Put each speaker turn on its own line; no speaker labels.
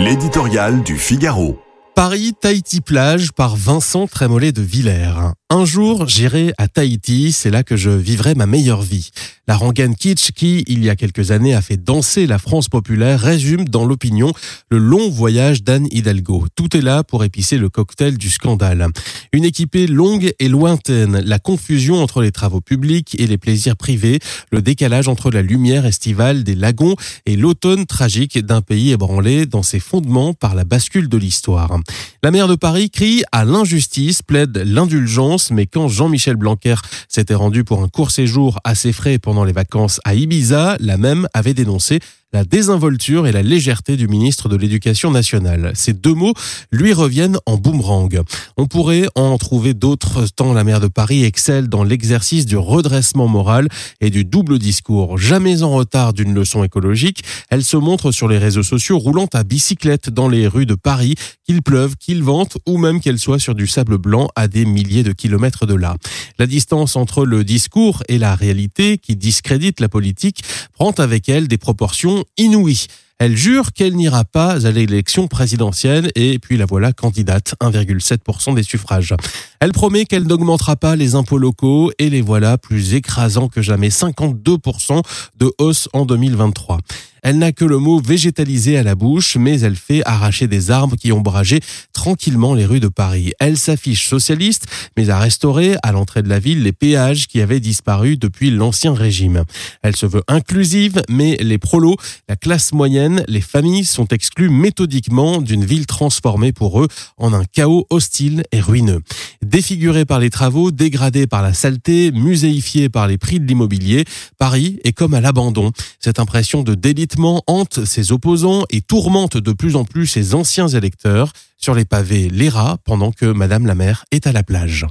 L'éditorial du Figaro.
Paris, Tahiti plage par Vincent Trémollet de Villers. Un jour, j'irai à Tahiti, c'est là que je vivrai ma meilleure vie. La rengaine kitsch qui, il y a quelques années, a fait danser la France populaire, résume dans l'opinion le long voyage d'Anne Hidalgo. Tout est là pour épicer le cocktail du scandale. Une équipée longue et lointaine, la confusion entre les travaux publics et les plaisirs privés, le décalage entre la lumière estivale des lagons et l'automne tragique d'un pays ébranlé dans ses fondements par la bascule de l'histoire. La maire de Paris crie à l'injustice, plaide l'indulgence, mais quand Jean-Michel Blanquer s'était rendu pour un court séjour à ses frais pendant les vacances à Ibiza, la même avait dénoncé la désinvolture et la légèreté du ministre de l'Éducation nationale. Ces deux mots lui reviennent en boomerang. On pourrait en trouver d'autres tant la maire de Paris excelle dans l'exercice du redressement moral et du double discours. Jamais en retard d'une leçon écologique, elle se montre sur les réseaux sociaux roulant à bicyclette dans les rues de Paris, qu'il pleuve, qu'il vente ou même qu'elle soit sur du sable blanc à des milliers de kilomètres de là. La distance entre le discours et la réalité qui discrédite la politique prend avec elle des proportions inouïe. Elle jure qu'elle n'ira pas à l'élection présidentielle et puis la voilà candidate, 1,7% des suffrages. Elle promet qu'elle n'augmentera pas les impôts locaux et les voilà plus écrasants que jamais, 52% de hausse en 2023. Elle n'a que le mot végétalisé à la bouche, mais elle fait arracher des arbres qui bragé tranquillement les rues de Paris. Elle s'affiche socialiste, mais a restauré à l'entrée de la ville les péages qui avaient disparu depuis l'ancien régime. Elle se veut inclusive, mais les prolos, la classe moyenne, les familles sont exclues méthodiquement d'une ville transformée pour eux en un chaos hostile et ruineux. Défigurée par les travaux, dégradée par la saleté, muséifiée par les prix de l'immobilier, Paris est comme à l'abandon. Cette impression de délit hante ses opposants et tourmente de plus en plus ses anciens électeurs. Sur les pavés, les rats, pendant que Madame la maire est à la plage.